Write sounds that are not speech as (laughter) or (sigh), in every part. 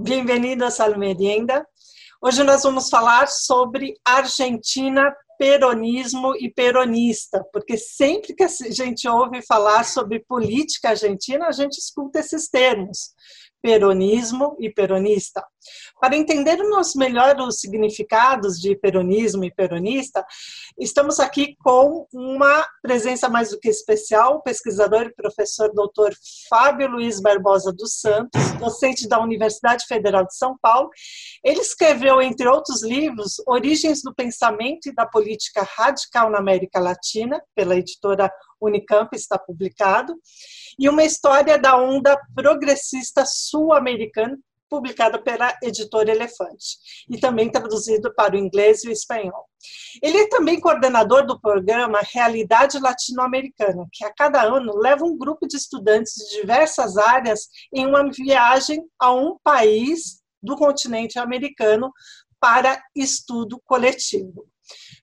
Bem-vindos ao Merienda. Hoje nós vamos falar sobre Argentina, peronismo e peronista, porque sempre que a gente ouve falar sobre política argentina, a gente escuta esses termos peronismo e peronista. Para entendermos melhor os significados de peronismo e peronista, estamos aqui com uma presença mais do que especial, o pesquisador e professor doutor Fábio Luiz Barbosa dos Santos, docente da Universidade Federal de São Paulo. Ele escreveu, entre outros livros, Origens do Pensamento e da Política Radical na América Latina, pela editora Unicamp, está publicado, e uma história da onda progressista sul-americana, publicada pela editora Elefante, e também traduzido para o inglês e o espanhol. Ele é também coordenador do programa Realidade Latino-Americana, que a cada ano leva um grupo de estudantes de diversas áreas em uma viagem a um país do continente americano para estudo coletivo.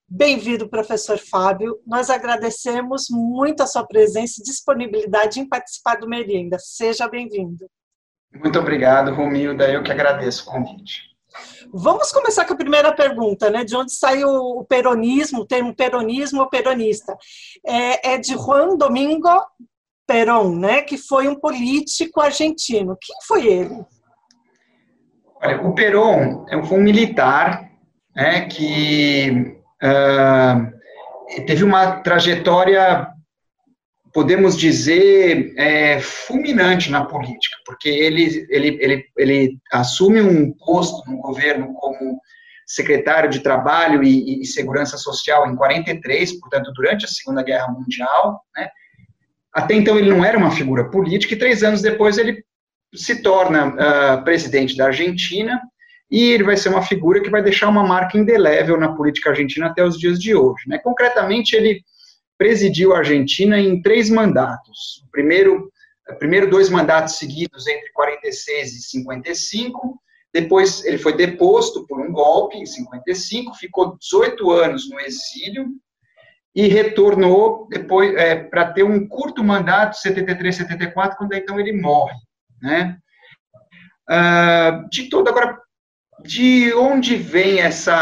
Bem-vindo, professor Fábio. Nós agradecemos muito a sua presença e disponibilidade em participar do Merienda. Seja bem-vindo. Muito obrigado, Romilda. Eu que agradeço o convite. Vamos começar com a primeira pergunta, né? De onde saiu o peronismo, o termo peronismo ou peronista? É, é de Juan Domingo Perón, né? Que foi um político argentino. Quem foi ele? Olha, o Perón foi um militar né, que uh, teve uma trajetória, podemos dizer, é, fulminante na política, porque ele, ele, ele, ele assume um posto no governo como secretário de Trabalho e, e, Segurança Social em 43, portanto, durante a Segunda Guerra Mundial, né? Até então ele não era uma figura política e três anos depois ele se torna uh, presidente da Argentina e ele vai ser uma figura que vai deixar uma marca indelével na política argentina até os dias de hoje. Né? Concretamente, ele presidiu a Argentina em três mandatos. O primeiro, primeiro dois mandatos seguidos entre 46 e 55, depois ele foi deposto por um golpe em 55, ficou 18 anos no exílio e retornou depois é, para ter um curto mandato, 73, 74, quando então ele morre, né? Uh, de todo agora de onde vem essa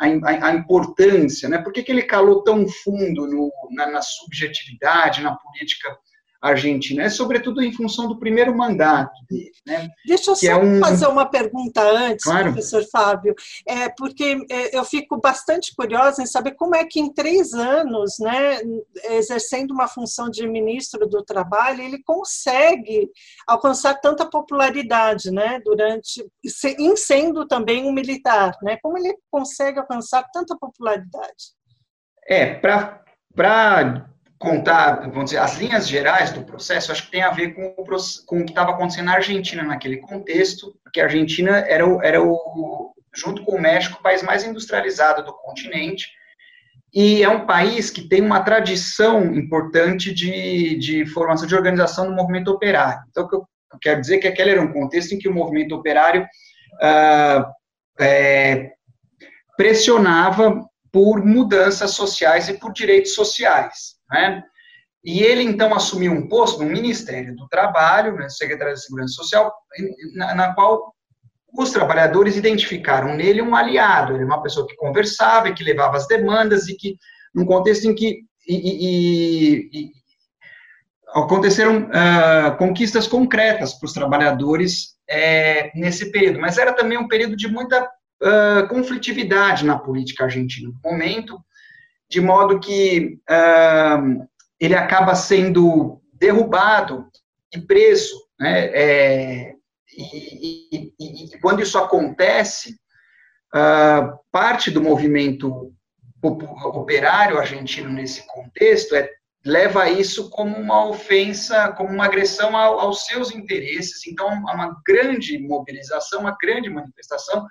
a, a, importância, né? Por que, que ele calou tão fundo no, na, na, subjetividade, na política argentina? É sobretudo em função do primeiro mandato dele, né? Deixa eu só é um... fazer uma pergunta antes, claro. professor Fábio, é porque é, eu fico bastante curiosa em saber como é que em três anos, né, exercendo uma função de ministro do Trabalho, ele consegue alcançar tanta popularidade, né, durante, em sendo também um militar, né? Como ele consegue alcançar tanta popularidade? É, para contar, vamos dizer, as linhas gerais do processo, acho que tem a ver com o, com o que estava acontecendo na Argentina naquele contexto, porque a Argentina era o, era o, junto com o México, o país mais industrializado do continente, e é um país que tem uma tradição importante de, de formação de organização do movimento operário. Então, o que eu, quero dizer é que aquele era um contexto em que o movimento operário ah, é, pressionava por mudanças sociais e por direitos sociais. Né? E ele, então, assumiu um posto no Ministério do Trabalho, né, Secretaria de Segurança Social, na, na, qual os trabalhadores identificaram nele um aliado, ele uma pessoa que conversava e que levava as demandas e que, num contexto em que e, e, e, aconteceram uh, conquistas concretas para os trabalhadores é, nesse período, mas era também um período de muita uh, conflitividade na política argentina. No momento, de modo que uh, ele acaba sendo derrubado e preso. Né? É, e, e, e, quando isso acontece, uh, parte do movimento operário argentino nesse contexto é, leva isso como uma ofensa, como uma agressão ao, aos seus interesses. Então, há uma grande mobilização, uma grande manifestação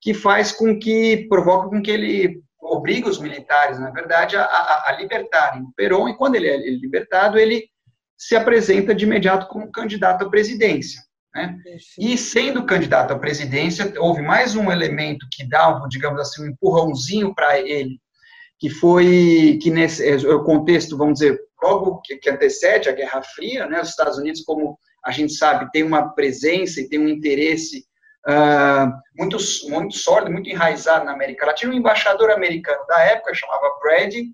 que faz com que provoca com que ele obriga os militares, na verdade, a, a, a libertarem o Perón, e quando ele é libertado, ele se apresenta de imediato como candidato à presidência. Né? E sendo candidato à presidência, houve mais um elemento que dava, digamos assim, um empurrãozinho para ele, que foi que nesse é, o contexto, vamos dizer, logo que, que, antecede a Guerra Fria, né? Os Estados Unidos, como a gente sabe, tem uma presença e tem um interesse uh, muito, muito sólido, muito enraizado na América Latina. O embaixador americano da época, chamava Brady,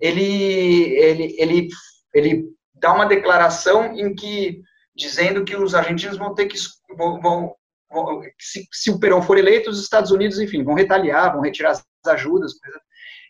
ele, ele, ele, ele dá uma declaração em que, dizendo que os argentinos vão ter que, vão, vão se, se, o Perón for eleito, os Estados Unidos, enfim, vão retaliar, vão retirar as ajudas.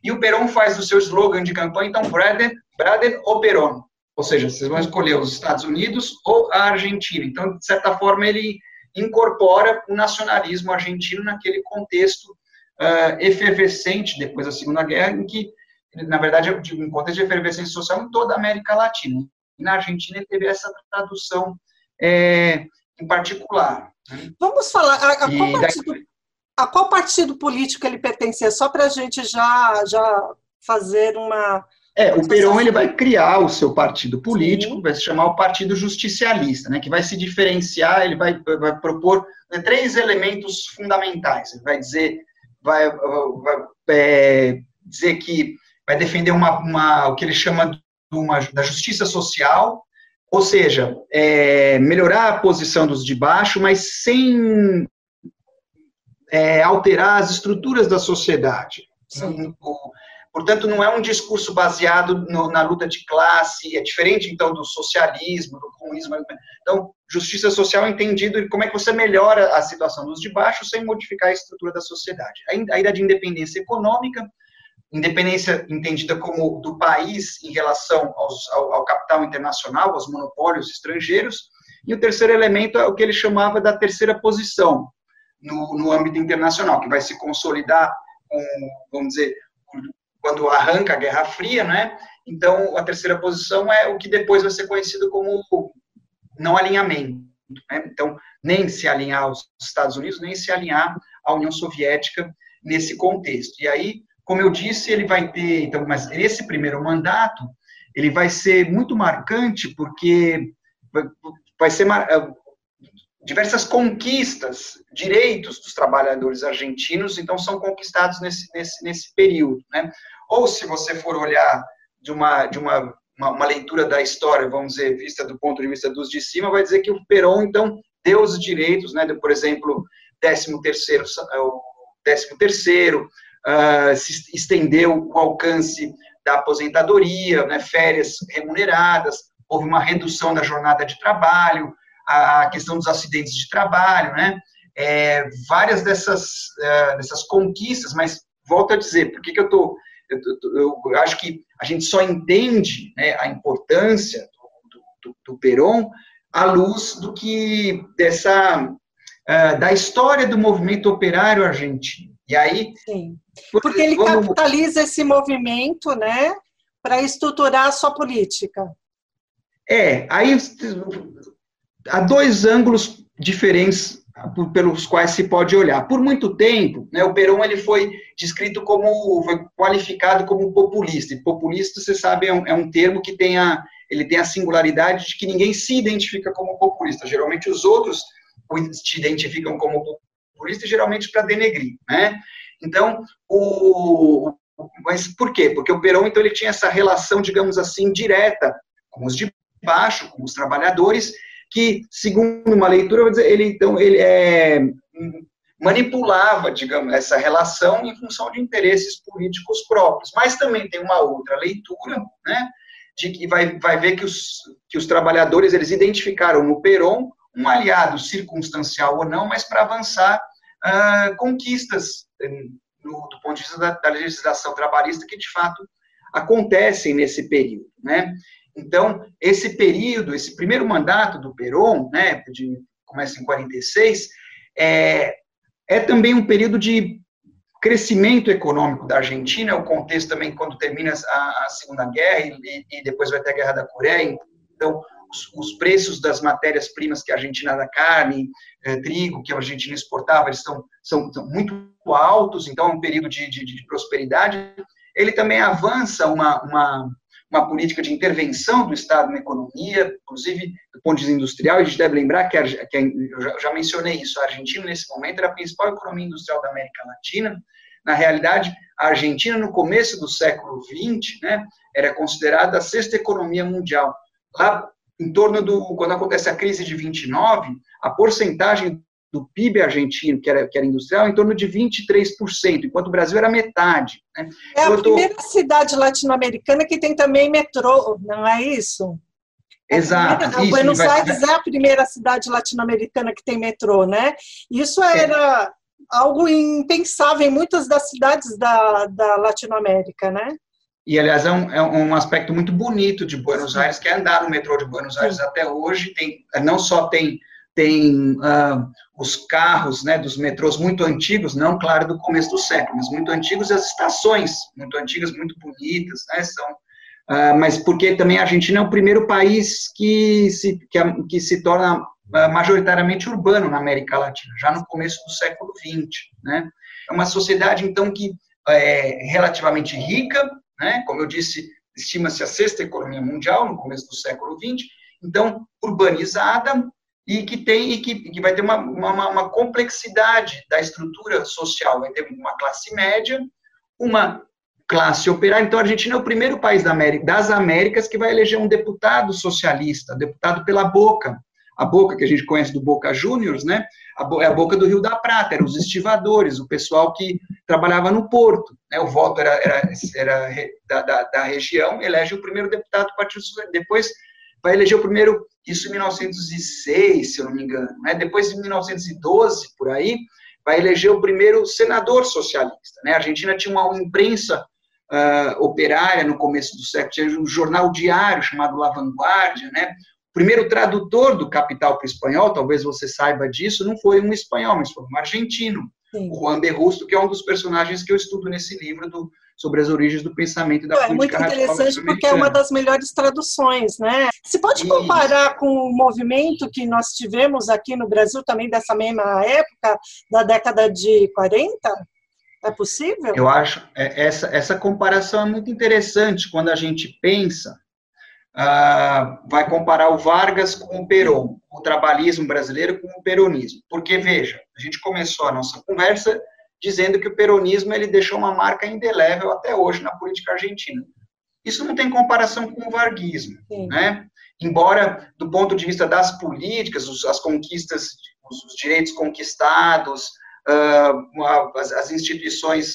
E o Perón faz o seu slogan de campanha, então, Braden, Braden ou Perón. Ou seja, vocês vão escolher os Estados Unidos ou a Argentina. Então, de certa forma, ele incorpora o nacionalismo argentino naquele contexto uh, efervescente depois da Segunda Guerra, em que, na verdade, um contexto de efervescência social em toda a América Latina. E na Argentina ele teve essa tradução é, em particular. Né? Vamos falar, a, a, qual partido, a, qual partido, político ele pertencia? Só para a gente já, já fazer uma, é, o Perón ele vai criar o seu partido político, Sim. vai se chamar o Partido Justicialista, né, que vai se diferenciar, ele vai, vai propor né, três elementos fundamentais. Ele vai dizer, vai, vai é, dizer que vai defender uma, uma, o que ele chama uma, da justiça social, ou seja, é, melhorar a posição dos de baixo, mas sem é, alterar as estruturas da sociedade. Sim. O, Portanto, não é um discurso baseado no, na luta de classe, é diferente, então, do socialismo, do comunismo. Então, justiça social é entendido como é que você melhora a situação dos de baixo sem modificar a estrutura da sociedade. A ideia de independência econômica, independência entendida como do país em relação aos, ao, ao capital internacional, aos monopólios estrangeiros, e o terceiro elemento é o que ele chamava da terceira posição no, no âmbito internacional, que vai se consolidar com, vamos dizer, quando arranca a Guerra Fria, né? Então, a terceira posição é o que depois vai ser conhecido como não alinhamento. Né? Então, nem se alinhar aos Estados Unidos, nem se alinhar à União Soviética nesse contexto. E aí, como eu disse, ele vai ter, então, mas esse primeiro mandato, ele vai ser muito marcante porque vai ser diversas conquistas, direitos dos trabalhadores argentinos, então são conquistados nesse, nesse, nesse período. Né? Ou se você for olhar de uma, de uma, uma, uma, leitura da história, vamos dizer, vista do ponto de vista dos de cima, vai dizer que o Perón, então, deu os direitos, né, de, por exemplo, 13 terceiro, é, o 13 terceiro, uh, se estendeu o alcance da aposentadoria, né, férias remuneradas, houve uma redução da jornada de trabalho, a questão dos acidentes de trabalho, né? É, várias dessas, uh, dessas conquistas, mas volto a dizer, por que, que eu estou. Eu, eu, eu, acho que a gente só entende né, a importância do, do, do Peron à luz do que dessa uh, da história do movimento operário argentino. E aí, Sim. porque ele vamos... capitaliza esse movimento, né, para estruturar a sua política. É, aí há dois ângulos diferentes pelos quais se pode olhar. Por muito tempo, né, o Perón ele foi descrito como, foi qualificado como populista. E populista, você sabe, é um, é um termo que tem a, ele tem a singularidade de que ninguém se identifica como populista. Geralmente os outros te identificam como populista, geralmente para denegrir, né? Então, o, mas por quê? Porque o Perón, então, ele tinha essa relação, digamos assim, direta com os de baixo, com os trabalhadores, que, segundo uma leitura, ele então ele é, manipulava, digamos, essa relação em função de interesses políticos próprios. Mas também tem uma outra leitura, né, de que vai, vai ver que os, que os trabalhadores eles identificaram no Peron um aliado circunstancial ou não, mas para avançar uh, conquistas no, do ponto de vista da, da legislação trabalhista que de fato acontecem nesse período, né? Então, esse período, esse primeiro mandato do Perón, né, de, começa em 46, é, é também um período de crescimento econômico da Argentina, o contexto também quando termina a, a Segunda Guerra e, e, depois vai ter a Guerra da Coreia, então os, os preços das matérias-primas que a Argentina da carne, eh, trigo, que a Argentina exportava, eles estão, são, são muito altos, então é um período de, de, de prosperidade. Ele também avança uma, uma, uma política de intervenção do Estado na economia, inclusive do ponto de vista industrial, a gente deve lembrar que, a, que a, eu já mencionei isso, a Argentina nesse momento era a principal economia industrial da América Latina, na realidade, a Argentina no começo do século XX, né, era considerada a sexta economia mundial. Lá, em torno do, quando acontece a crise de 29, a porcentagem do PIB argentino, que era, que era industrial, em torno de 23%, enquanto o Brasil era metade. Né? É então, a primeira tô... cidade latino-americana que tem também metrô, não é isso? Exato. Primeira, isso, Buenos Aires é a primeira cidade latino-americana que tem metrô, né? Isso é. era é. algo impensável em muitas das cidades da, da Latinoamérica, né? E, aliás, é um, é um aspecto muito bonito de Buenos Aires, que é andar no metrô de Buenos Aires Sim. até hoje. Tem, não só tem tem uh, os carros né, dos metrôs muito antigos, não, claro, do começo do século, mas muito antigos, e as estações muito antigas, muito bonitas, né, são, uh, mas porque também a Argentina é o primeiro país que se, que, que se torna uh, majoritariamente urbano na América Latina, já no começo do século XX, né, é uma sociedade, então, que é relativamente rica, né, como eu disse, estima-se a sexta economia mundial no começo do século XX, então, urbanizada, e que tem e que, que vai ter uma, uma, uma, complexidade da estrutura social. Vai ter uma classe média, uma classe operária. Então, a Argentina é o primeiro país da América, das Américas que vai eleger um deputado socialista, deputado pela Boca. A Boca, que a gente conhece do Boca Juniors, né? é a Boca do Rio da Prata, eram os estivadores, o pessoal que trabalhava no porto. Né? O voto era, era, era da, da, da, região, elege o primeiro deputado do Partido Socialista. Depois vai eleger o primeiro, isso em 1906, se eu não me engano. Né? Depois, em 1912, por aí, vai eleger o primeiro senador socialista. Né? A Argentina tinha uma imprensa uh, operária no começo do século, tinha um jornal diário chamado La Vanguardia, né? O primeiro tradutor do Capital para o espanhol, talvez você saiba disso, não foi um espanhol, mas foi um argentino, Sim. o Juan de Rusto, que é um dos personagens que eu estudo nesse livro do, sobre as origens do pensamento e da é, política É muito interessante porque é uma das melhores traduções, né? Se pode comparar Isso. com o movimento que nós tivemos aqui no Brasil também dessa mesma época, da década de 40? É possível? Eu acho é, essa essa comparação é muito interessante quando a gente pensa Uh, vai comparar o Vargas com o Peron, o trabalhismo brasileiro com o peronismo. Porque, veja, a gente começou a nossa conversa dizendo que o peronismo ele deixou uma marca indelével até hoje na política argentina. Isso não tem comparação com o varguismo, Sim. né? Embora, do ponto de vista das políticas, os, as conquistas, os, os direitos conquistados, uh, as, as instituições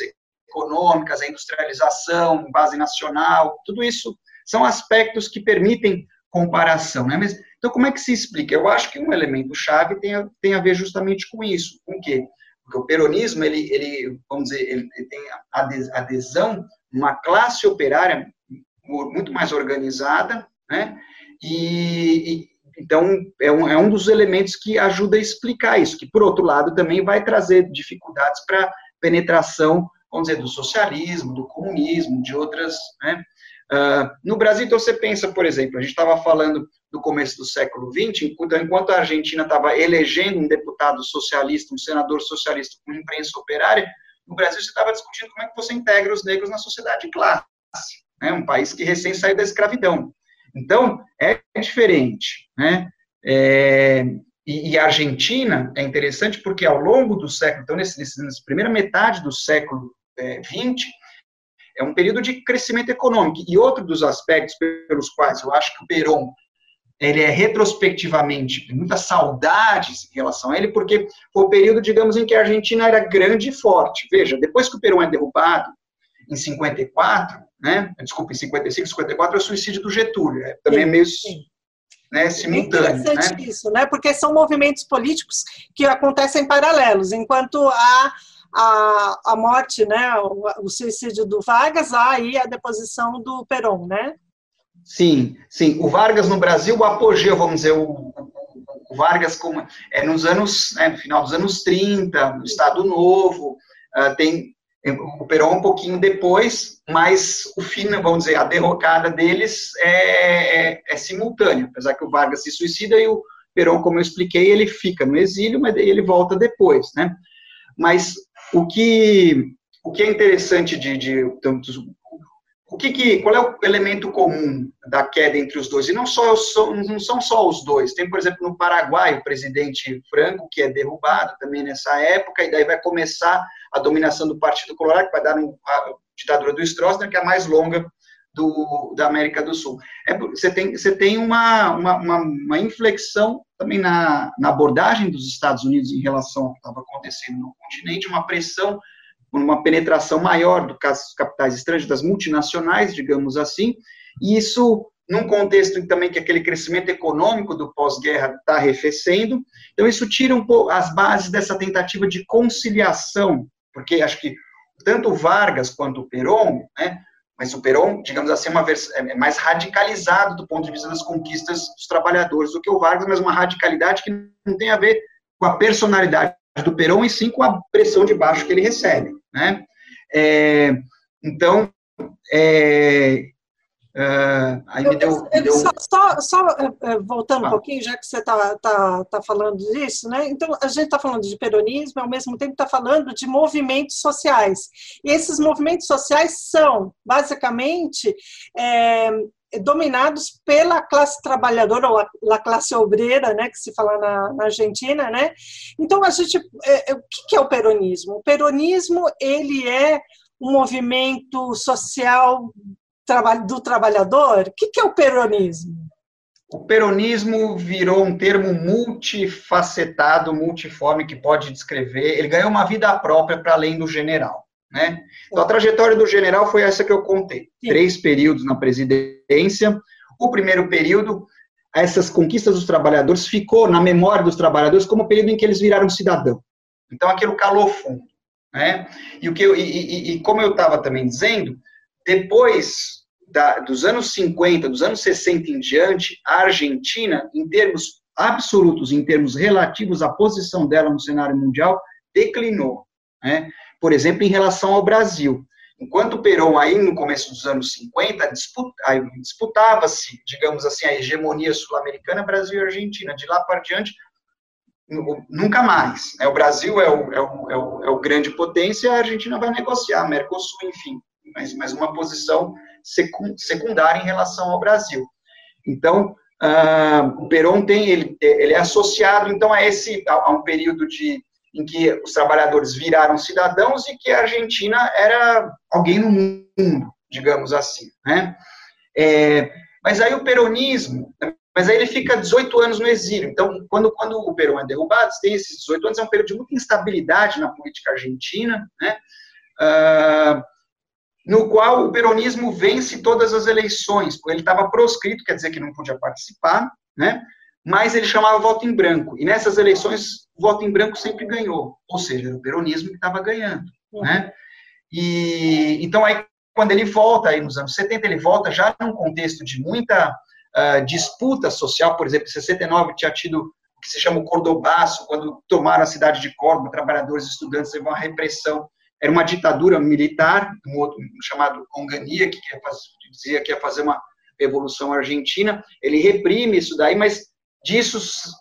econômicas, a industrialização, base nacional, tudo isso são aspectos que permitem comparação, né? Mas, então, como é que se explica? Eu acho que um elemento chave tem a, tem a ver justamente com isso, com o quê? Porque o peronismo, ele, ele vamos dizer, ele, tem adesão numa classe operária muito mais organizada, né? E, e então é um, é um dos elementos que ajuda a explicar isso, que por outro lado também vai trazer dificuldades para penetração, vamos dizer, do socialismo, do comunismo, de outras, né? Uh, no Brasil, então, você pensa, por exemplo, a gente estava falando do começo do século XX, enquanto a Argentina estava elegendo um deputado socialista, um senador socialista com imprensa operária, no Brasil você estava discutindo como é que você integra os negros na sociedade de classe, né? um país que recém saiu da escravidão. Então, é diferente. Né? É, e, e, a Argentina é interessante porque ao longo do século, então, nesse, nessa primeira metade do século XX, é, é um período de crescimento econômico. E outro dos aspectos pelos quais eu acho que o Perón ele é retrospectivamente muitas saudades em relação a ele, porque foi o período, digamos, em que a Argentina era grande e forte. Veja, depois que o Perón é derrubado, em 54, né? Desculpa, em 55, 54 é o suicídio do Getúlio. É, também sim, é meio né, simultâneo. É interessante né? isso, né? Porque são movimentos políticos que acontecem paralelos, enquanto a a, a morte, né, o, o suicídio do Vargas, aí a deposição do Perón, né? Sim, sim. O Vargas no Brasil, o apogeu, vamos dizer, o, o Vargas como, é nos anos, né, no final dos anos 30, no Estado Novo, uh, tem o Perón um pouquinho depois, mas o fim, vamos dizer, a derrocada deles é, é, é simultânea, apesar que o Vargas se suicida e o Perón, como eu expliquei, ele fica no exílio, mas ele volta depois, né? Mas o que, o que é interessante de, de tantos o que, que, qual é o elemento comum da queda entre os dois? E não, só, não são só os dois. Tem, por exemplo, no Paraguai, o presidente Franco, que é derrubado também nessa época, e daí vai começar a dominação do Partido Colorado, que vai dar a ditadura do Stroessner, que é a mais longa do, da América do Sul. É, você, tem, você tem uma, uma, uma, uma inflexão também na, na abordagem dos Estados Unidos em relação ao que estava acontecendo no continente, uma pressão uma penetração maior do dos capitais estrangeiros, das multinacionais, digamos assim, e isso num contexto também que aquele crescimento econômico do pós-guerra está arrefecendo, então isso tira um pouco as bases dessa tentativa de conciliação, porque acho que tanto Vargas quanto Perón, né, mas o Perón, digamos assim, é, uma é mais radicalizado do ponto de vista das conquistas dos trabalhadores do que o Vargas, mas uma radicalidade que não tem a ver com a personalidade do Perón e sim com a pressão de baixo que ele recebe, né? É, então, é, Uh, aí me deu, me deu... Só, só, só uh, voltando ah. um pouquinho, já que você está tá, tá falando disso, né? Então, a gente está falando de peronismo, ao mesmo tempo está falando de movimentos sociais. E esses movimentos sociais são, basicamente, é, dominados pela classe trabalhadora ou a, classe obreira, né, que se fala na, na Argentina, né? Então a gente, é, é, o que é o peronismo? O peronismo ele é um movimento social do trabalhador? O que é o peronismo? O peronismo virou um termo multifacetado, multiforme, que pode descrever. Ele ganhou uma vida própria para além do general. Né? Então, a trajetória do general foi essa que eu contei. Sim. Três períodos na presidência. O primeiro período, essas conquistas dos trabalhadores, ficou na memória dos trabalhadores como o período em que eles viraram cidadão. Então, aquilo calou fundo. Né? E, o que eu, e, e, e como eu estava também dizendo, depois da, dos anos 50, dos anos 60 em diante, a Argentina, em termos absolutos, em termos relativos à posição dela no cenário mundial, declinou. Né? Por exemplo, em relação ao Brasil. Enquanto o Perón, aí no começo dos anos 50, disputava-se, digamos assim, a hegemonia sul-americana, Brasil e Argentina. De lá para diante, nunca mais. Né? O Brasil é o, é, o, é, o, é grande potência, a Argentina vai negociar, Mercosul, enfim mas, mas uma posição secundária em relação ao Brasil. Então, uh, o Perón tem, ele, ele é associado, então, a esse, a, a, um período de, em que os trabalhadores viraram cidadãos e que a Argentina era alguém no mundo, digamos assim, né? É, mas aí o peronismo, mas aí ele fica 18 anos no exílio. Então, quando, quando o Perón é derrubado, tem esses 18 anos, é um período de muita instabilidade na política argentina, né? Uh, no qual o peronismo vence todas as eleições, porque ele estava proscrito, quer dizer que não podia participar, né? mas ele chamava voto em branco. E nessas eleições, o voto em branco sempre ganhou, ou seja, era o peronismo que estava ganhando. Né? E, então, aí, quando ele volta, aí nos anos 70, ele volta já num contexto de muita uh, disputa social, por exemplo, em 69 tinha tido o que se chama o Cordobaço, quando tomaram a cidade de Córdoba, trabalhadores e estudantes, teve uma repressão era uma ditadura militar, um outro chamado Ongania, que dizia que ia fazer uma revolução argentina. Ele reprime isso daí, mas disso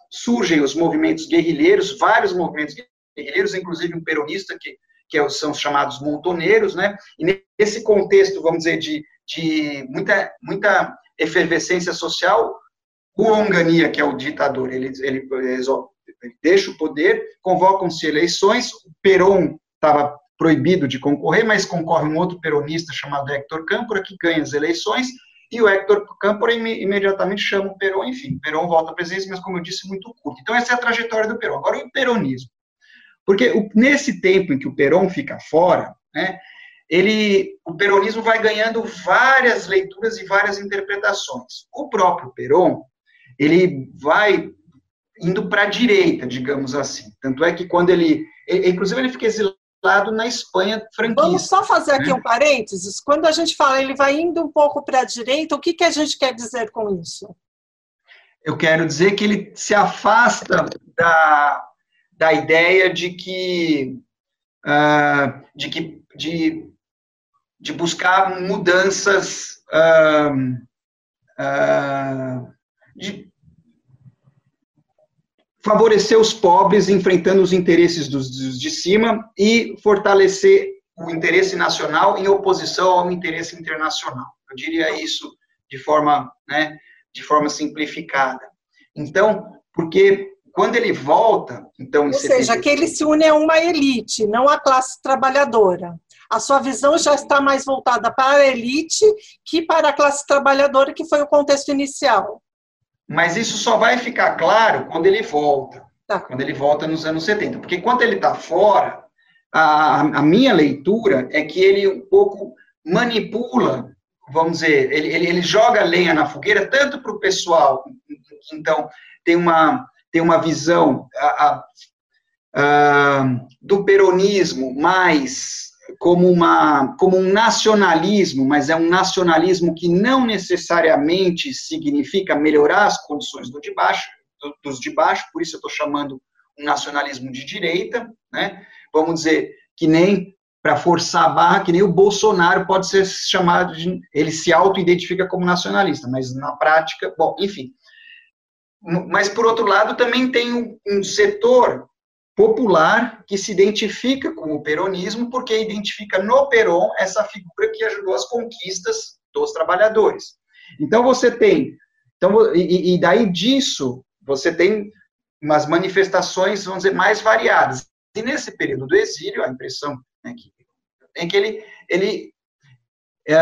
surgem os movimentos guerrilheiros, vários movimentos guerrilheiros, inclusive um peronista que, que é são os chamados montoneiros, né? E nesse contexto, vamos dizer, de, de muita, muita efervescência social, o Ongania, que é o ditador, ele, ele, ele deixa o poder, convocam-se eleições, o Perón estava proibido de concorrer, mas concorre um outro peronista chamado Héctor Câmpora, que ganha as eleições, e o Héctor Câmpora imediatamente chama o Perón, enfim, Perón volta à presidência, mas como eu disse, muito curto. Então essa é a trajetória do Perón. Agora o peronismo. Porque nesse tempo em que o Perón fica fora, né, ele, o peronismo vai ganhando várias leituras e várias interpretações. O próprio Perón, ele vai indo para a direita, digamos assim. Tanto é que quando ele, ele inclusive ele fica exilado lado na Espanha franquista. Vamos só fazer aqui né? um parênteses. Quando a gente fala ele vai indo um pouco para a direita, o que, que a gente quer dizer com isso? Eu quero dizer que ele se afasta da, da ideia de que, uh, de, que de, de buscar mudanças uh, uh, de, favorecer os pobres enfrentando os interesses dos, dos de cima e fortalecer o interesse nacional em oposição ao interesse internacional. Eu diria isso de forma, né, de forma simplificada. Então, porque quando ele volta, então, ou seja, que ele se une a uma elite, não à classe trabalhadora. A sua visão já está mais voltada para a elite que para a classe trabalhadora, que foi o contexto inicial. Mas isso só vai ficar claro quando ele volta. Tá. Quando ele volta nos anos 70. Porque quando ele está fora, a, a, minha leitura é que ele um pouco manipula, vamos dizer, ele, ele, ele joga lenha na fogueira, tanto para o pessoal, então, tem uma, tem uma visão a, do peronismo mais como, uma, como um nacionalismo, mas é um nacionalismo que não necessariamente significa melhorar as condições do de baixo, do, dos de baixo, por isso eu estou chamando um nacionalismo de direita, né? Vamos dizer que nem para forçar a barra, que nem o Bolsonaro pode ser chamado de, ele se auto-identifica como nacionalista, mas na prática, bom, enfim. Mas por outro lado também tem um setor popular que se identifica com o peronismo porque identifica no Peron essa figura que ajudou as conquistas dos trabalhadores. Então você tem, então e, e daí disso você tem umas manifestações, vamos dizer, mais variadas. E nesse período do exílio, a impressão né, que, é que ele, ele é,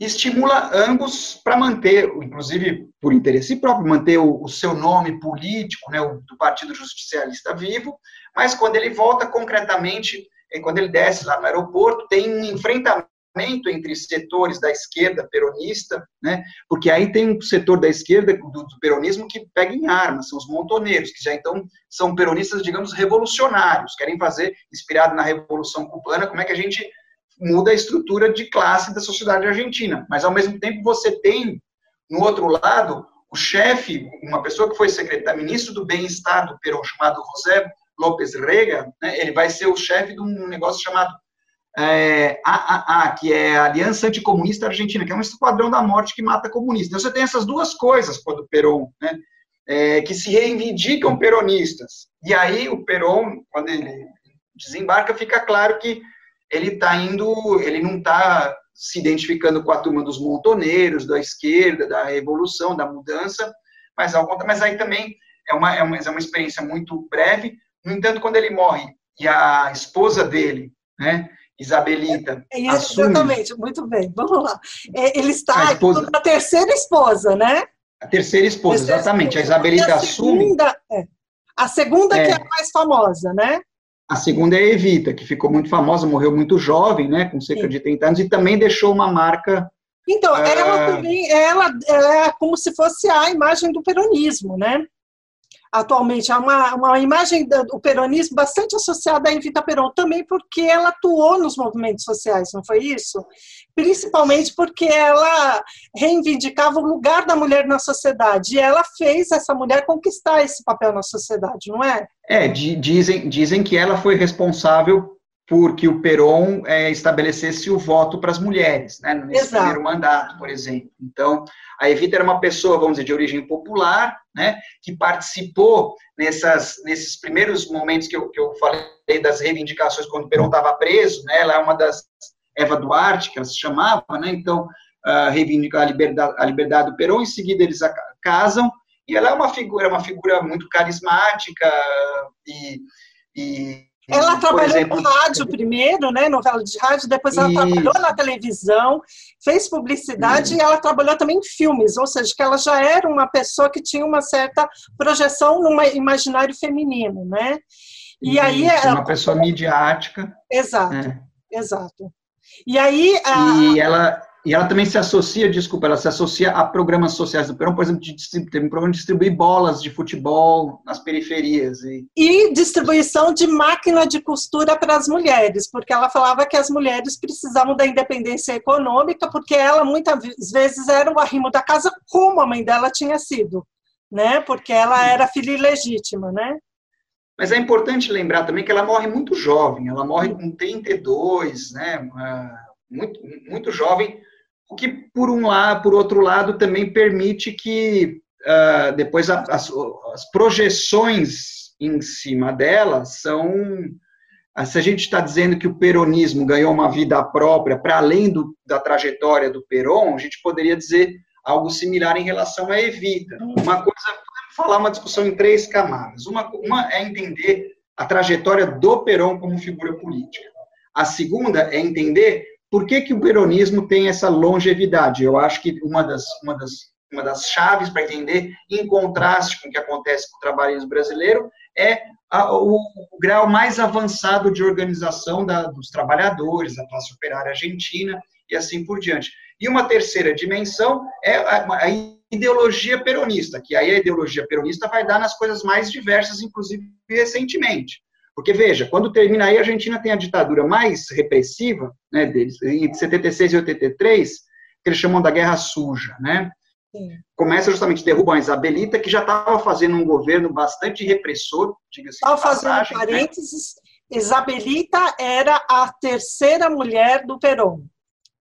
estimula ambos para manter, inclusive por interesse próprio, manter o, o seu nome político, né, o, do Partido Justicialista vivo, mas quando ele volta concretamente, é quando ele desce lá no aeroporto, tem um enfrentamento entre setores da esquerda peronista, né, porque aí tem um setor da esquerda do, do, peronismo que pega em armas, são os montoneiros, que já então são peronistas, digamos, revolucionários, querem fazer, inspirado na Revolução Cubana, como é que a gente muda a estrutura de classe da sociedade argentina. Mas, ao mesmo tempo, você tem, no outro lado, o chefe, uma pessoa que foi secretário, ministro do Bem-Estar do Perón, chamado José López Rega, né, ele vai ser o chefe de um negócio chamado é, AAA, que é a Aliança Anticomunista Argentina, que é um esquadrão da morte que mata comunistas. Então, você tem essas duas coisas quando o Perón, né, é, que se reivindicam peronistas. E aí, o Perón, quando ele desembarca, fica claro que ele está indo, ele não está se identificando com a turma dos montoneiros, da esquerda, da revolução, da mudança, mas ao mas aí também é uma, é uma, é uma experiência muito breve. No entanto, quando ele morre e a esposa dele, né, Isabelita, é, é exatamente, assume, muito bem, vamos lá. É, ele está a, esposa, a terceira esposa, né? A terceira esposa, terceira exatamente. Esposa. A Isabelita a segunda, assume. É, a segunda que é a mais famosa, né? A segunda é a Evita, que ficou muito famosa, morreu muito jovem, né, com cerca Sim. de 30 anos, e também deixou uma marca. Então, ela uh... também, ela é como se fosse a imagem do peronismo, né? Atualmente. Há uma, uma imagem do peronismo bastante associada à Evita Peron, também porque ela atuou nos movimentos sociais, não foi isso? Principalmente porque ela reivindicava o lugar da mulher na sociedade, e ela fez essa mulher conquistar esse papel na sociedade, não é? É, dizem, dizem que ela foi responsável porque o Peron é, estabelecesse o voto para as mulheres, né, nesse Exato. primeiro mandato, por exemplo. Então, a Evita era uma pessoa, vamos dizer, de origem popular, né, que participou nessas, nesses primeiros momentos que eu, que eu falei das reivindicações quando o Peron estava preso, né, ela é uma das, Eva Duarte, que ela se chamava, né, então, uh, reivindica a liberdade, a liberdade do Peron, em seguida eles casam, e ela é uma figura, uma figura muito carismática e, e ela trabalhou exemplo, no rádio primeiro, né, novela de rádio, depois ela isso. trabalhou na televisão, fez publicidade e ela trabalhou também em filmes, ou seja, que ela já era uma pessoa que tinha uma certa projeção no imaginário feminino, né? E isso, aí ela, uma pessoa midiática. Exato, é. exato. E aí a... e ela e ela também se associa, desculpa, ela se associa a programas sociais do Perão, por exemplo, de, tem um programa de distribuir bolas de futebol nas periferias. E... e distribuição de máquina de costura para as mulheres, porque ela falava que as mulheres precisavam da independência econômica, porque ela muitas vezes era o arrimo da casa, como a mãe dela tinha sido, né? Porque ela era filha ilegítima, né? Mas é importante lembrar também que ela morre muito jovem, ela morre com 32, né? Muito, muito jovem, o que, por um lado, por outro lado, também permite que uh, depois a, as, as, projeções em cima dela são. Ah, se a gente está dizendo que o peronismo ganhou uma vida própria para além do, da trajetória do Peron, a gente poderia dizer algo similar em relação a Evita. Uma coisa, podemos falar uma discussão em três camadas. Uma, uma é entender a trajetória do Peron como figura política. A segunda é entender por que, que o peronismo tem essa longevidade? Eu acho que uma das, uma das uma das chaves para entender, em contraste com o que acontece com o trabalhismo brasileiro, é a, o, o, grau mais avançado de organização da, dos trabalhadores, da classe operária argentina e assim por diante. E uma terceira dimensão é a, a ideologia peronista, que aí a ideologia peronista vai dar nas coisas mais diversas, inclusive recentemente. Porque, veja, quando termina aí, a Argentina tem a ditadura mais repressiva, né, deles, entre 76 e 83, que eles chamam da Guerra Suja, né? Sim. Começa justamente, derrubam a Isabelita, que já estava fazendo um governo bastante repressor, diga-se Só fazendo né? parênteses, né? Isabelita era a terceira mulher do Perón.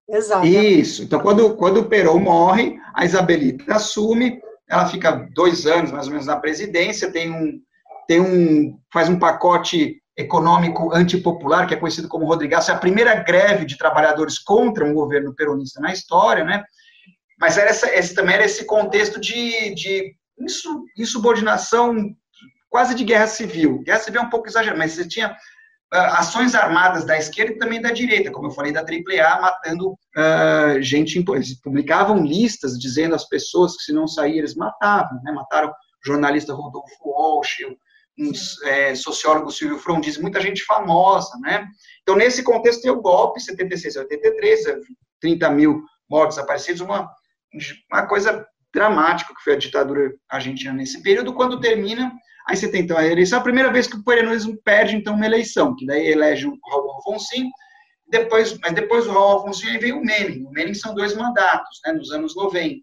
Exato. Isso. Então, quando, quando o Perón morre, a Isabelita assume, ela fica dois anos, mais ou menos, na presidência, tem um, tem um, faz um pacote econômico antipopular, que é conhecido como Rodrigaço, é a primeira greve de trabalhadores contra um governo peronista na história, né? Mas era essa, esse, também era esse contexto de, de insubordinação, quase de guerra civil. Guerra civil é um pouco exagerado, mas você tinha uh, ações armadas da esquerda e também da direita, como eu falei, da AAA, matando uh, gente. Eles publicavam listas dizendo às pessoas que se não sair, eles matavam. Né? Mataram o jornalista Rodolfo Walsh, é, sociólogo Silvio Frondizi, muita gente famosa, né? Então, nesse contexto, tem o golpe, 76 a 83, 30 mil mortos desaparecidos, uma, uma coisa dramática que foi a ditadura argentina nesse período, quando termina, aí você tem então a eleição, a primeira vez que o peronismo perde, então, uma eleição, que daí elege o Raul Alfonsin, depois, mas depois do Raul Alfonsin aí vem o Menem, o Menem são dois mandatos, né, nos anos 90,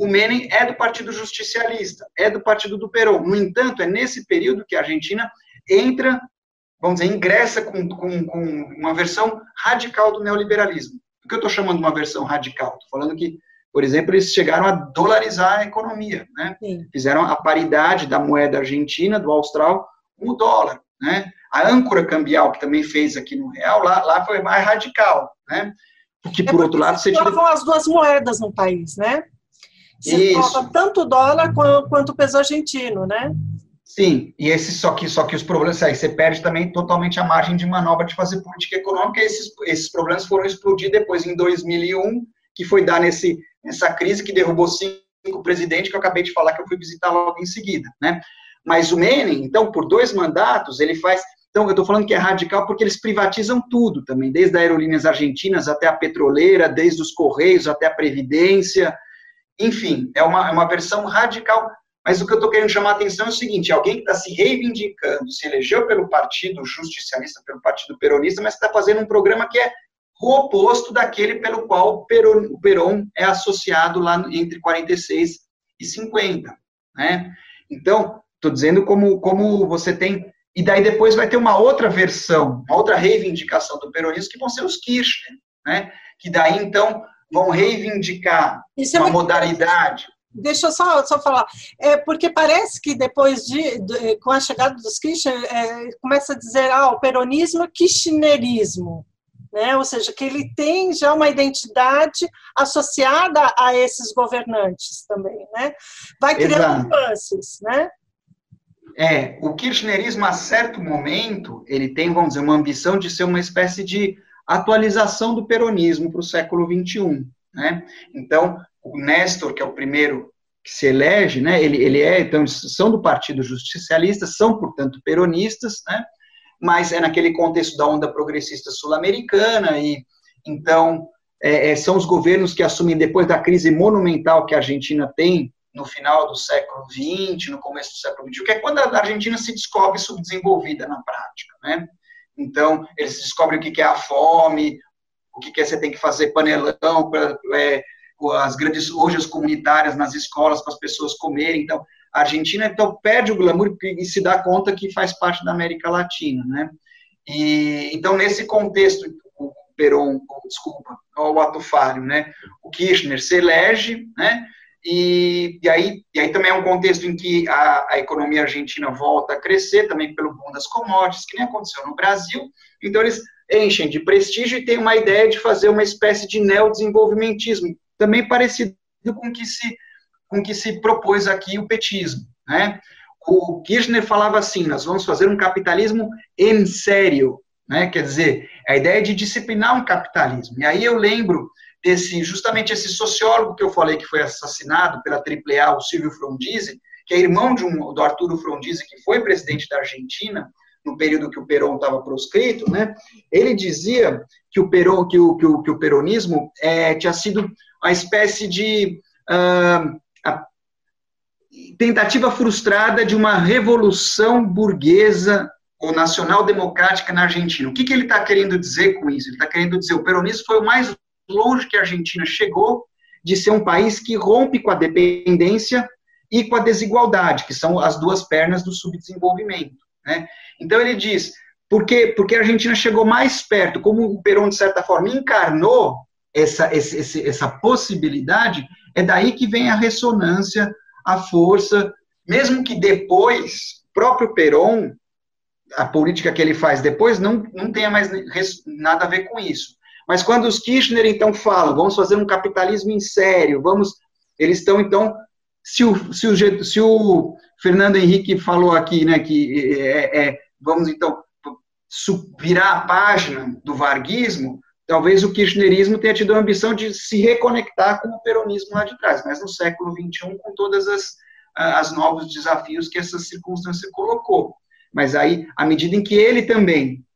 o Menem é do Partido Justicialista, é do Partido do Perón. No entanto, é nesse período que a Argentina entra, vamos dizer, ingressa com, com, com uma versão radical do neoliberalismo. O que eu estou chamando de uma versão radical? Estou falando que, por exemplo, eles chegaram a dolarizar a economia, né? Fizeram a paridade da moeda argentina, do austral, com o dólar, né? A âncora cambial, que também fez aqui no real, lá, lá foi mais radical, né? Porque, é por outro lado, você... Tira... as duas moedas no país, né? Você Isso. tanto o dólar quanto o peso argentino, né? Sim, e esse só que só que os problemas aí você perde também totalmente a margem de manobra de fazer política econômica. Esses esses problemas foram explodir depois em 2001, que foi dar nesse nessa crise que derrubou cinco presidentes que eu acabei de falar que eu fui visitar logo em seguida, né? Mas o Menem, então, por dois mandatos, ele faz então, eu estou falando que é radical porque eles privatizam tudo também, desde as aerolíneas argentinas até a petroleira, desde os correios até a previdência, enfim, é uma, é uma versão radical. Mas o que eu estou querendo chamar a atenção é o seguinte: alguém que está se reivindicando, se elegeu pelo Partido Justicialista, pelo Partido Peronista, mas está fazendo um programa que é o oposto daquele pelo qual o Peron, o Peron é associado lá entre 46 e 50. Né? Então, estou dizendo como, como você tem. E daí depois vai ter uma outra versão, uma outra reivindicação do peronismo, que vão ser os Kirchner, né? que daí então vão reivindicar é uma modalidade. Deixa eu só, só falar. É porque parece que depois de, de com a chegada dos Kirchner, é, começa a dizer ah, o peronismo é kirchnerismo. Né? Ou seja, que ele tem já uma identidade associada a esses governantes também, né? Vai criando nuances, né? É, o kirchnerismo, a certo momento, ele tem, vamos dizer, uma ambição de ser uma espécie de atualização do peronismo para o século XXI. Né? Então, o Néstor, que é o primeiro que se elege, né, ele, ele é, então, são do Partido Justicialista, são, portanto, peronistas, né, mas é naquele contexto da onda progressista sul-americana, e então é, é são os governos que assumem depois da crise monumental que a Argentina tem no final do século XX, no começo do século XXI, que é quando a Argentina se descobre subdesenvolvida na prática, né? Então, eles descobrem o que é a fome, o que é você tem que fazer panelão para é, as grandes lojas comunitárias nas escolas para as pessoas comerem. Então, a Argentina então perde o glamour e se dá conta que faz parte da América Latina, né? E então nesse contexto o Perón, desculpa, o ato né? O Kirchner se elege, né? E, e, aí, e aí também é um contexto em que a, a economia argentina volta a crescer, também pelo boom das commodities, que nem aconteceu no Brasil. Então, eles enchem de prestígio e têm uma ideia de fazer uma espécie de neodesenvolvimentismo, também parecido com que se, com que se propôs aqui o petismo. Né? O Kirchner falava assim: nós vamos fazer um capitalismo em sério, né? quer dizer, a ideia de disciplinar um capitalismo. E aí eu lembro desse justamente esse sociólogo que eu falei que foi assassinado pela AAA, o Silvio Frondizi, que é irmão de um, do Arturo Frondizi, que foi presidente da Argentina, no período que o Perón estava proscrito, né, ele dizia que o, Perón, que o, que o, que o peronismo é, tinha sido uma espécie de uh, tentativa frustrada de uma revolução burguesa ou nacional-democrática na Argentina. O que, que ele está querendo dizer com isso? Ele está querendo dizer que o peronismo foi o mais longe que a Argentina chegou de ser um país que rompe com a dependência e com a desigualdade, que são as duas pernas do subdesenvolvimento. Né? Então ele diz, porque, porque a Argentina chegou mais perto, como o Perón, de certa forma, encarnou essa, esse, essa possibilidade, é daí que vem a ressonância, a força, mesmo que depois, próprio Perón, a política que ele faz depois, não, não tenha mais nada a ver com isso. Mas quando os Kirchner, então, falam, vamos fazer um capitalismo em sério, vamos, eles estão, então, se o, se o, se o Fernando Henrique falou aqui, né, que é, é, vamos, então, virar a página do varguismo, talvez o kirchnerismo tenha tido a ambição de se reconectar com o peronismo lá de trás, mas no século XXI, com todas as, as novos desafios que essa circunstância colocou. Mas aí, à medida em que ele também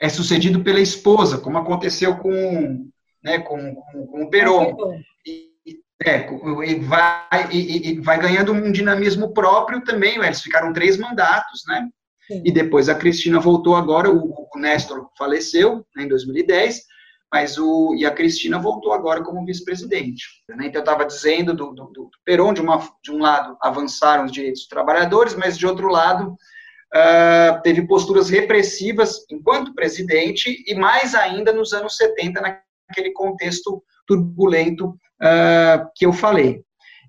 é sucedido pela esposa, como aconteceu com, né, com, com, com o Peron. E, é, e vai, e, e, vai ganhando um dinamismo próprio também, eles ficaram três mandatos, né? Sim. E depois a Cristina voltou agora, o, o Néstor faleceu né, em 2010, mas o, e a Cristina voltou agora como vice-presidente. Né? Então eu estava dizendo do, do, do Peron, de, uma, de um lado avançaram os direitos dos trabalhadores, mas de outro lado uh, teve posturas repressivas enquanto presidente e mais ainda nos anos 70, naquele contexto turbulento uh, que eu falei.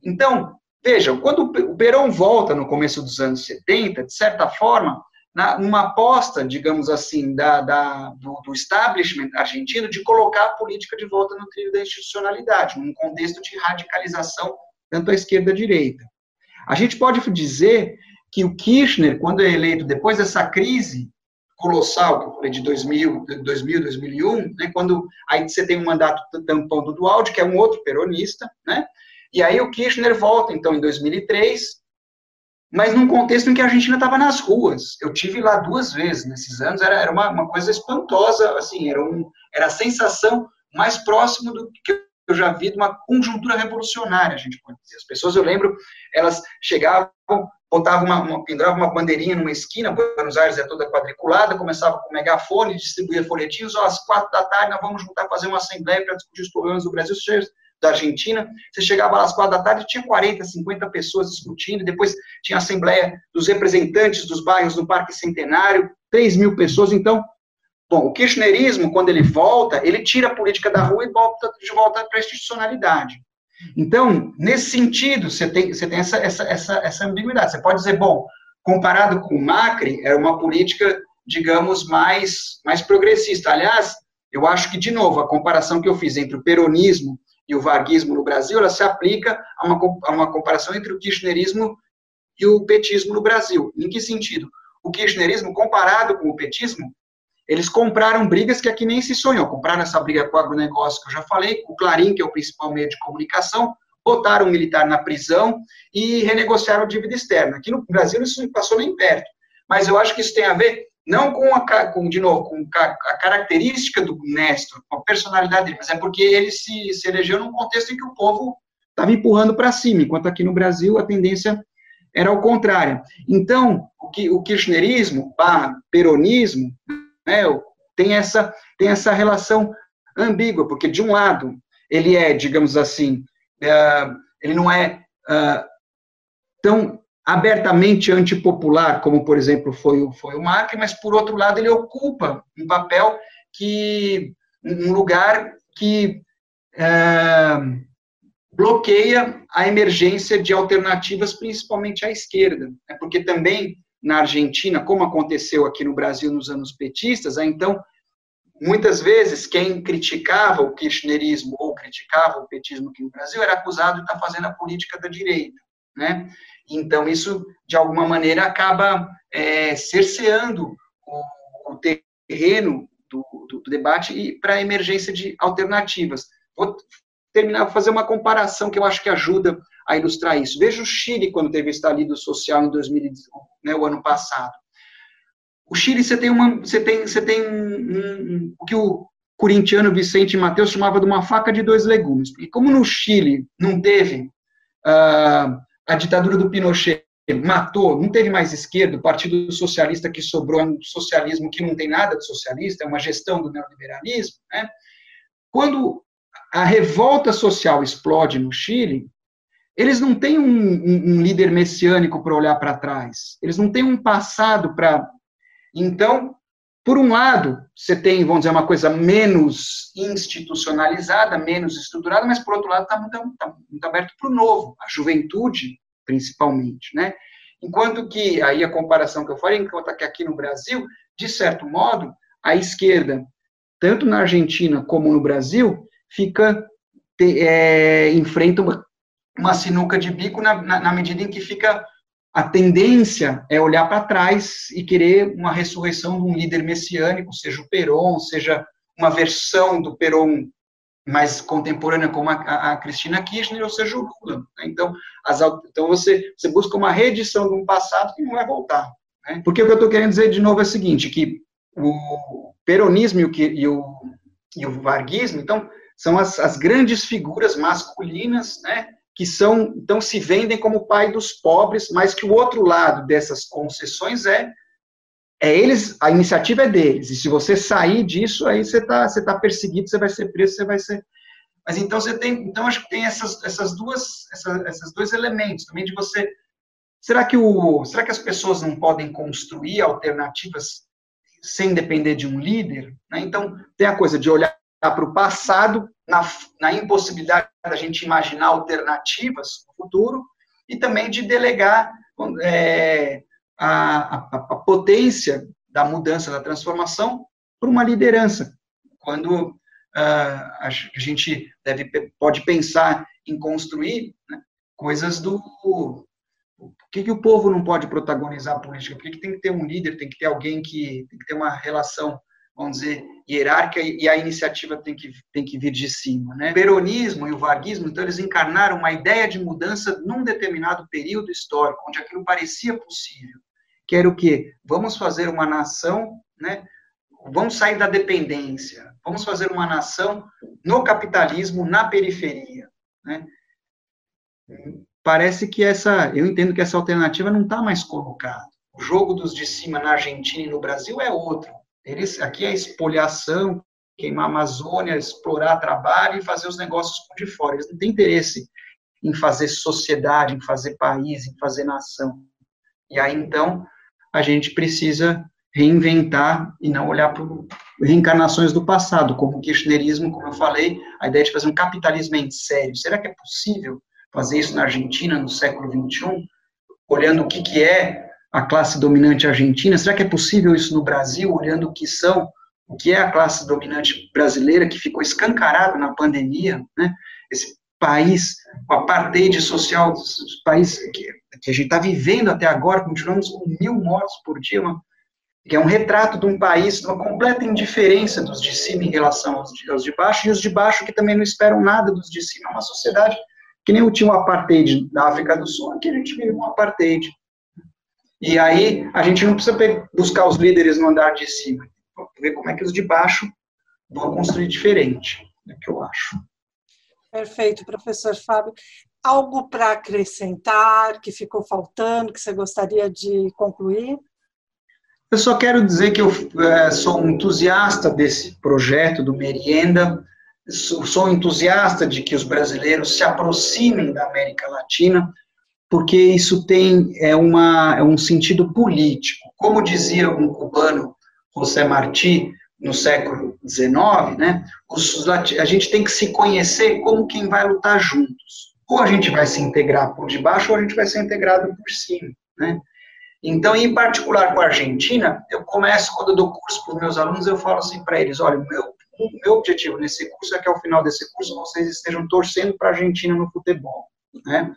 Então, vejam, quando o Perón volta no começo dos anos 70, de certa forma, na, aposta, digamos assim, da, da do, do, establishment argentino de colocar a política de volta no trilho da institucionalidade, num contexto de radicalização tanto à esquerda à direita. A gente pode dizer que o Kirchner, quando é eleito depois dessa crise colossal que eu falei de 2000, 2000 2001, né, quando aí você tem um mandato tampão do Dualdi, que é um outro peronista, né, e aí o Kirchner volta, então, em 2003, mas num contexto em que a Argentina estava nas ruas. Eu tive lá duas vezes nesses anos, era, era uma, uma coisa espantosa, assim, era, um, era a sensação mais próximo do que eu já vi de uma conjuntura revolucionária, a gente pode dizer. As pessoas, eu lembro, elas chegavam botava uma, uma, pendurava uma bandeirinha numa esquina, Buenos Aires é toda quadriculada, começava com megafone, distribuía folhetinhos, ó, às quatro da tarde nós vamos juntar, fazer uma assembleia para discutir os problemas do Brasil, da Argentina, você chegava às quatro da tarde, tinha 40, 50 pessoas discutindo, depois tinha a assembleia dos representantes dos bairros do Parque Centenário, 3 mil pessoas, então, bom, o kirchnerismo, quando ele volta, ele tira a política da rua e volta de volta para a institucionalidade. Então, nesse sentido, você tem, você tem essa, essa, essa, essa ambiguidade. Você pode dizer, bom, comparado com o Macri, era uma política, digamos, mais, mais progressista. Aliás, eu acho que, de novo, a comparação que eu fiz entre o peronismo e o varguismo no Brasil, ela se aplica a uma, a uma comparação entre o kirchnerismo e o petismo no Brasil. Em que sentido? O kirchnerismo, comparado com o petismo, eles compraram brigas que aqui nem se sonhou. Compraram essa briga com o agronegócio que eu já falei, o Clarim, que é o principal meio de comunicação, botaram o militar na prisão e renegociaram a dívida externa. Aqui no Brasil isso não passou nem perto. Mas eu acho que isso tem a ver não com, a, com de novo, com a característica do Néstor, com a personalidade dele, mas é porque ele se, se elegeu num contexto em que o povo estava empurrando para cima, enquanto aqui no Brasil a tendência era ao contrário. Então, o, que, o kirchnerismo, barra peronismo, né, tem, essa, tem essa relação ambígua, porque de um lado ele é, digamos assim, uh, ele não é uh, tão abertamente antipopular como, por exemplo, foi, o, foi o Marx, mas por outro lado ele ocupa um papel que, um lugar que uh, bloqueia a emergência de alternativas, principalmente à esquerda, né, porque também na Argentina, como aconteceu aqui no Brasil nos anos petistas, então, muitas vezes, quem criticava o kirchnerismo ou criticava o petismo aqui no Brasil era acusado de estar fazendo a política da direita, né? Então, isso, de alguma maneira, acaba é, cerceando o, o terreno do, do, do debate e para a emergência de alternativas. vou terminar, vou fazer uma comparação que eu acho que ajuda a ilustrar isso. Veja o Chile quando teve estalido social em 2019, né, o ano passado. O Chile você tem uma, você tem, você tem um, um, o que o corintiano Vicente Mateus chamava de uma faca de dois legumes. Porque como no Chile não teve uh, a ditadura do Pinochet matou, não teve mais esquerda, o Partido Socialista que sobrou é um socialismo que não tem nada de socialista, é uma gestão do neoliberalismo. Né? Quando a revolta social explode no Chile, eles não têm um, um, um líder messiânico para olhar para trás, eles não têm um passado para. Então, por um lado, você tem, vamos dizer, uma coisa menos institucionalizada, menos estruturada, mas por outro lado, está muito, tá muito aberto para o novo, a juventude, principalmente, né? Enquanto que, aí a comparação que eu falei, enquanto que aqui no Brasil, de certo modo, a esquerda, tanto na Argentina como no Brasil, fica, é, enfrenta uma, uma sinuca de bico na, na, na medida em que fica a tendência é olhar para trás e querer uma ressurreição de um líder messiânico, seja o Perón, seja uma versão do Perón mais contemporânea como a, a, Cristina Kirchner, ou seja, o Lula. Né? Então, as, então você, você busca uma reedição de um passado que não vai voltar. Né? Porque o que eu estou querendo dizer de novo é o seguinte, que o peronismo e o, e o, e o varguismo, então, são as, as grandes figuras masculinas, né, que são, então se vendem como pai dos pobres, mas que o outro lado dessas concessões é é eles, a iniciativa é deles. E se você sair disso, aí você está você tá perseguido, você vai ser preso, você vai ser. Mas então você tem, então acho que tem essas, essas duas, essas, esses dois elementos também de você. Será que o, será que as pessoas não podem construir alternativas sem depender de um líder? Né? Então tem a coisa de olhar para o passado na, na impossibilidade da gente imaginar alternativas no futuro e também de delegar é, a, a, a potência da mudança, da transformação, por uma liderança. Quando uh, a gente deve, pode pensar em construir né, coisas do. Por que, que o povo não pode protagonizar a política? Por que, que tem que ter um líder, tem que ter alguém que tem que ter uma relação, vamos dizer, hierárquica e a iniciativa tem que, tem que vir de cima. Né? O peronismo e o varguismo, então, eles encarnaram uma ideia de mudança num determinado período histórico, onde aquilo parecia possível que era o quê? Vamos fazer uma nação, né? Vamos sair da dependência, vamos fazer uma nação no capitalismo, na periferia, né? Parece que essa, eu entendo que essa alternativa não está mais colocada. O jogo dos de cima na Argentina e no Brasil é outro. Eles, aqui é espoliação, queimar a Amazônia, explorar trabalho e fazer os negócios de fora. Eles não têm interesse em fazer sociedade, em fazer país, em fazer nação. E aí, então, a gente precisa reinventar e não olhar para reencarnações do passado, como o kirchnerismo, como eu falei, a ideia de fazer um capitalismo em sério. Será que é possível fazer isso na Argentina no século XXI? Olhando o que, que é a classe dominante argentina, será que é possível isso no Brasil, olhando o que são, o que é a classe dominante brasileira, que ficou escancarado na pandemia, né? esse país, o apartheid social, os países que que a gente está vivendo até agora, continuamos com mil mortos por dia, uma, que é um retrato de um país, de uma completa indiferença dos de cima em relação aos de, aos de baixo, e os de baixo que também não esperam nada dos de cima. É uma sociedade que nem tinha o apartheid da África do Sul, aqui a gente vive um apartheid. E aí a gente não precisa buscar os líderes no andar de cima, ver como é que os de baixo vão construir diferente, é o que eu acho. Perfeito, professor Fábio algo para acrescentar que ficou faltando, que você gostaria de concluir? Eu só quero dizer que eu é, sou um entusiasta desse projeto do Merienda, sou, sou entusiasta de que os brasileiros se aproximem da América Latina, porque isso tem é, uma, é um sentido político. Como dizia um cubano, José Martí, no século XIX, né, a gente tem que se conhecer como quem vai lutar juntos ou a gente vai se integrar por debaixo ou a gente vai ser integrado por cima, né? Então, em particular com a Argentina, eu começo, quando eu dou curso para os meus alunos, eu falo assim para eles, olha, o meu, meu objetivo nesse curso é que ao final desse curso vocês estejam torcendo para a Argentina no futebol, né?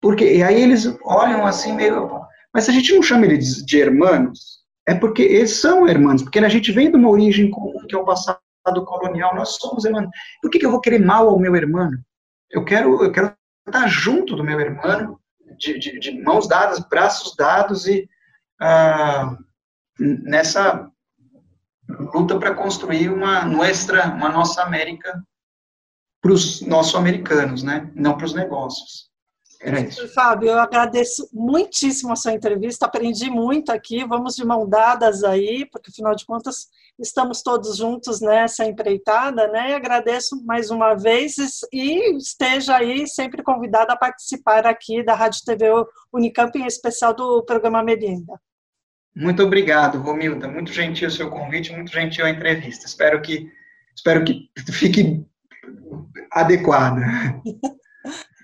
Porque, e aí eles olham assim meio, mas a gente não chama eles de hermanos, é porque eles são hermanos, porque a gente vem de uma origem comum, que é o passado colonial, nós somos irmãos. Por que, que eu vou querer mal ao meu irmão? Eu quero, eu quero estar junto do meu irmão, de, de, de mãos dadas, braços dados e ah, nessa luta para construir uma nuestra, uma nossa América para os nossos americanos, né? Não para os negócios. Isso. Fábio, eu agradeço muitíssimo a sua entrevista, aprendi muito aqui, vamos de mão dadas aí, porque afinal de contas estamos todos juntos nessa empreitada, né? Agradeço mais uma vez e esteja aí sempre convidada a participar aqui da Rádio TV Unicamp, em especial do programa Merienda. Muito obrigado, Romilda. Muito gentil o seu convite, muito gentil a entrevista. Espero que, espero que fique adequada. (laughs)